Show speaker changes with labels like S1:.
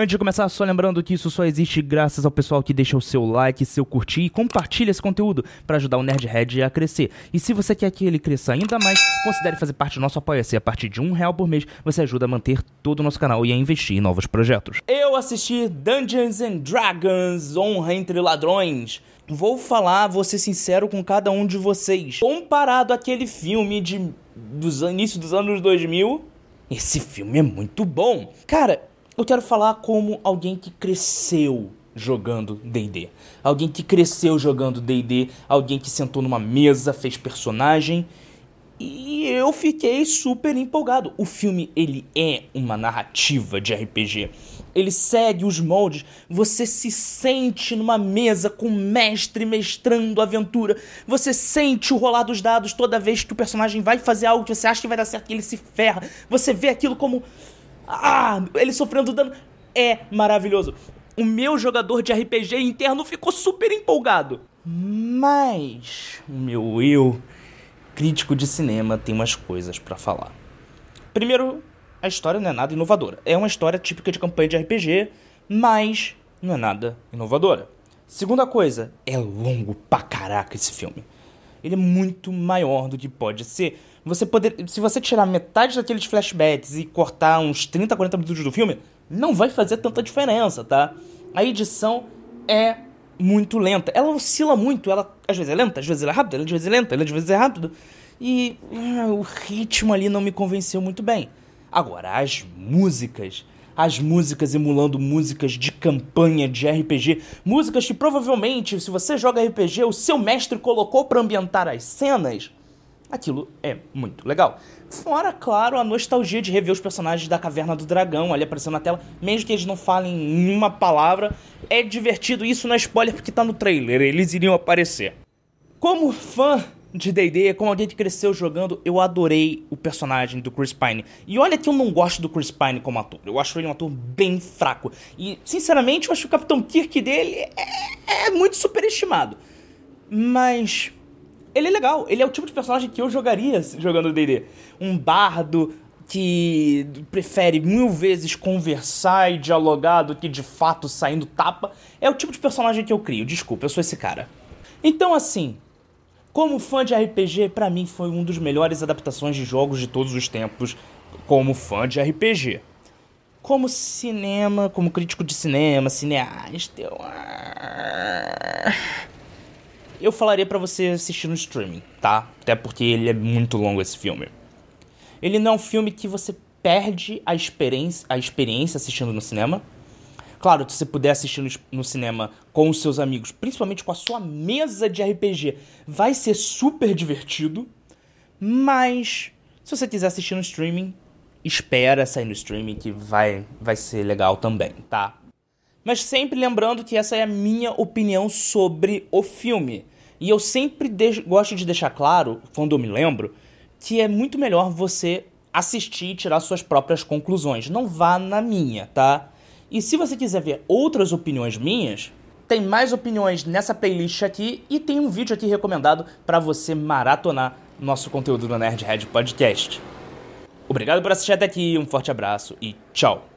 S1: Antes de começar, só lembrando que isso só existe graças ao pessoal que deixa o seu like, seu curtir e compartilha esse conteúdo para ajudar o Nerdhead a crescer. E se você quer que ele cresça ainda mais, considere fazer parte do nosso apoia-se. A partir de um real por mês, você ajuda a manter todo o nosso canal e a investir em novos projetos. Eu assisti Dungeons and Dragons, Honra entre Ladrões. Vou falar, vou ser sincero com cada um de vocês. Comparado àquele filme de dos início dos anos 2000, esse filme é muito bom. Cara, eu quero falar como alguém que cresceu jogando D&D. Alguém que cresceu jogando D&D, alguém que sentou numa mesa, fez personagem e eu fiquei super empolgado. O filme ele é uma narrativa de RPG. Ele segue os moldes. Você se sente numa mesa com o mestre mestrando a aventura. Você sente o rolar dos dados toda vez que o personagem vai fazer algo que você acha que vai dar certo e ele se ferra. Você vê aquilo como ah, ele sofrendo dano. É maravilhoso. O meu jogador de RPG interno ficou super empolgado. Mas o meu eu, crítico de cinema, tem umas coisas para falar. Primeiro, a história não é nada inovadora. É uma história típica de campanha de RPG, mas não é nada inovadora. Segunda coisa, é longo pra caraca esse filme. Ele é muito maior do que pode ser você poder, se você tirar metade daqueles flashbacks e cortar uns 30, 40 minutos do filme, não vai fazer tanta diferença, tá? A edição é muito lenta. Ela oscila muito, ela às vezes é lenta, às vezes é rápida, às vezes é lenta, às vezes é rápido. E uh, o ritmo ali não me convenceu muito bem. Agora, as músicas, as músicas emulando músicas de campanha de RPG, músicas que provavelmente, se você joga RPG, o seu mestre colocou para ambientar as cenas aquilo é muito legal. Fora, claro, a nostalgia de rever os personagens da Caverna do Dragão ali aparecendo na tela, mesmo que eles não falem uma palavra. É divertido, isso não é spoiler porque tá no trailer, eles iriam aparecer. Como fã de D&D, como alguém que cresceu jogando, eu adorei o personagem do Chris Pine. E olha que eu não gosto do Chris Pine como ator. Eu acho ele um ator bem fraco. E, sinceramente, eu acho que o Capitão Kirk dele é, é muito superestimado. Mas ele é legal, ele é o tipo de personagem que eu jogaria jogando D&D. Um bardo que prefere mil vezes conversar e dialogar do que de fato saindo tapa. É o tipo de personagem que eu crio, desculpa, eu sou esse cara. Então assim, como fã de RPG, para mim foi um dos melhores adaptações de jogos de todos os tempos, como fã de RPG. Como cinema, como crítico de cinema, cineasta, eu eu falaria para você assistir no streaming, tá? Até porque ele é muito longo esse filme. Ele não é um filme que você perde a experiência, a experiência assistindo no cinema. Claro, se você puder assistir no, no cinema com os seus amigos, principalmente com a sua mesa de RPG, vai ser super divertido. Mas se você quiser assistir no streaming, espera sair no streaming que vai, vai ser legal também, tá? Mas sempre lembrando que essa é a minha opinião sobre o filme. E eu sempre de gosto de deixar claro, quando eu me lembro, que é muito melhor você assistir e tirar suas próprias conclusões. Não vá na minha, tá? E se você quiser ver outras opiniões minhas, tem mais opiniões nessa playlist aqui e tem um vídeo aqui recomendado para você maratonar nosso conteúdo no Nerdhead Podcast. Obrigado por assistir até aqui, um forte abraço e tchau!